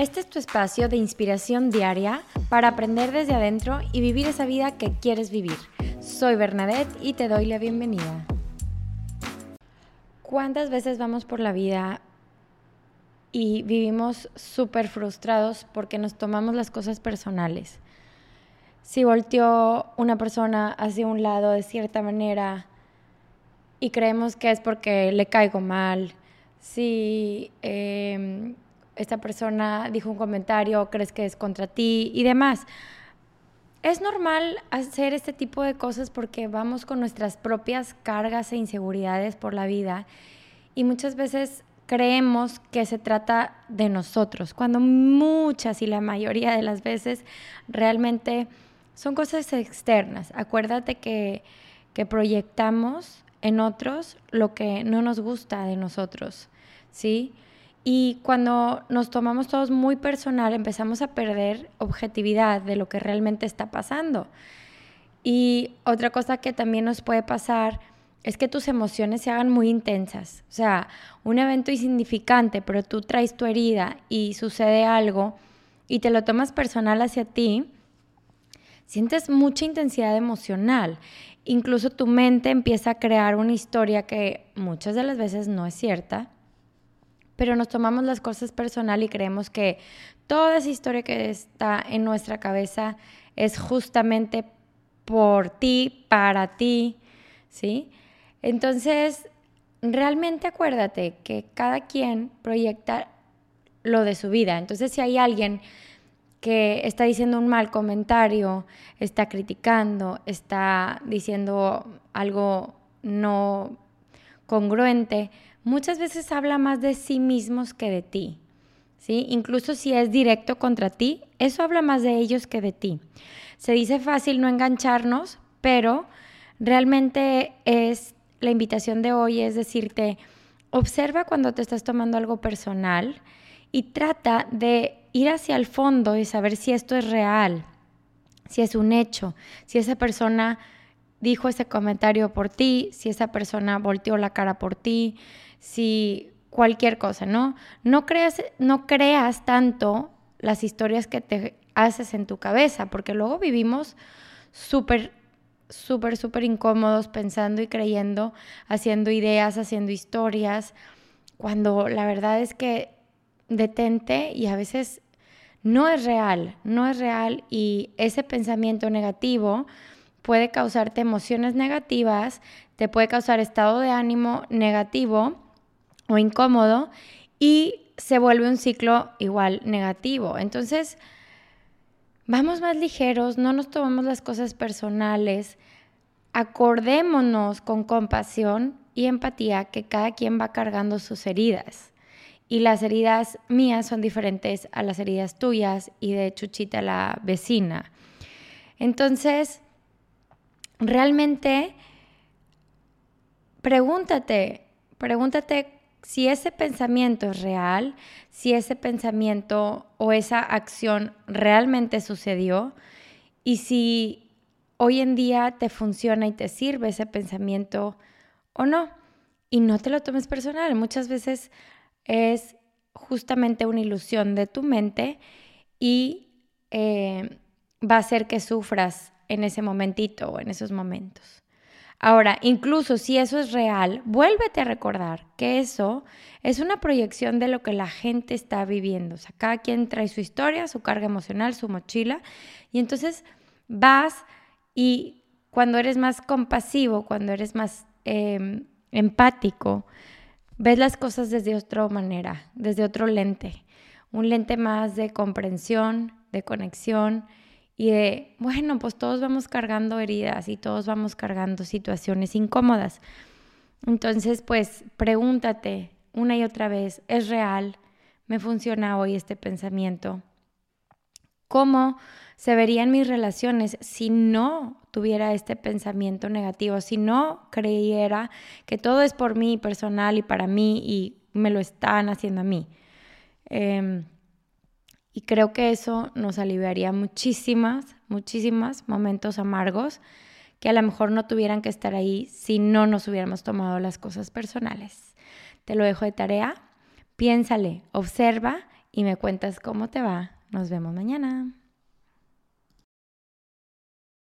Este es tu espacio de inspiración diaria para aprender desde adentro y vivir esa vida que quieres vivir. Soy Bernadette y te doy la bienvenida. ¿Cuántas veces vamos por la vida y vivimos súper frustrados porque nos tomamos las cosas personales? Si volteó una persona hacia un lado de cierta manera y creemos que es porque le caigo mal, si eh, esta persona dijo un comentario, crees que es contra ti y demás. Es normal hacer este tipo de cosas porque vamos con nuestras propias cargas e inseguridades por la vida y muchas veces creemos que se trata de nosotros, cuando muchas y la mayoría de las veces realmente son cosas externas. Acuérdate que, que proyectamos en otros lo que no nos gusta de nosotros, ¿sí? Y cuando nos tomamos todos muy personal, empezamos a perder objetividad de lo que realmente está pasando. Y otra cosa que también nos puede pasar es que tus emociones se hagan muy intensas. O sea, un evento insignificante, pero tú traes tu herida y sucede algo y te lo tomas personal hacia ti, sientes mucha intensidad emocional. Incluso tu mente empieza a crear una historia que muchas de las veces no es cierta pero nos tomamos las cosas personal y creemos que toda esa historia que está en nuestra cabeza es justamente por ti, para ti, ¿sí? Entonces, realmente acuérdate que cada quien proyecta lo de su vida. Entonces, si hay alguien que está diciendo un mal comentario, está criticando, está diciendo algo no congruente, muchas veces habla más de sí mismos que de ti. ¿sí? Incluso si es directo contra ti, eso habla más de ellos que de ti. Se dice fácil no engancharnos, pero realmente es la invitación de hoy es decirte, observa cuando te estás tomando algo personal y trata de ir hacia el fondo y saber si esto es real, si es un hecho, si esa persona dijo ese comentario por ti, si esa persona volteó la cara por ti, si cualquier cosa, ¿no? No creas, no creas tanto las historias que te haces en tu cabeza, porque luego vivimos súper, súper, súper incómodos pensando y creyendo, haciendo ideas, haciendo historias, cuando la verdad es que detente y a veces no es real, no es real y ese pensamiento negativo puede causarte emociones negativas, te puede causar estado de ánimo negativo o incómodo y se vuelve un ciclo igual negativo. Entonces, vamos más ligeros, no nos tomamos las cosas personales, acordémonos con compasión y empatía que cada quien va cargando sus heridas. Y las heridas mías son diferentes a las heridas tuyas y de Chuchita, la vecina. Entonces, realmente, pregúntate, pregúntate si ese pensamiento es real, si ese pensamiento o esa acción realmente sucedió y si hoy en día te funciona y te sirve ese pensamiento o no. Y no te lo tomes personal. Muchas veces es justamente una ilusión de tu mente y eh, va a hacer que sufras en ese momentito o en esos momentos. Ahora, incluso si eso es real, vuélvete a recordar que eso es una proyección de lo que la gente está viviendo. O sea, cada quien trae su historia, su carga emocional, su mochila. Y entonces vas y cuando eres más compasivo, cuando eres más em, empático, ves las cosas desde otra manera, desde otro lente. Un lente más de comprensión, de conexión y de, bueno, pues todos vamos cargando heridas y todos vamos cargando situaciones incómodas. Entonces, pues pregúntate una y otra vez, ¿es real? ¿Me funciona hoy este pensamiento? ¿Cómo se verían mis relaciones si no tuviera este pensamiento negativo, si no creyera que todo es por mí personal y para mí y me lo están haciendo a mí? Eh, y creo que eso nos aliviaría muchísimas, muchísimas momentos amargos que a lo mejor no tuvieran que estar ahí si no nos hubiéramos tomado las cosas personales. Te lo dejo de tarea, piénsale, observa y me cuentas cómo te va. Nos vemos mañana.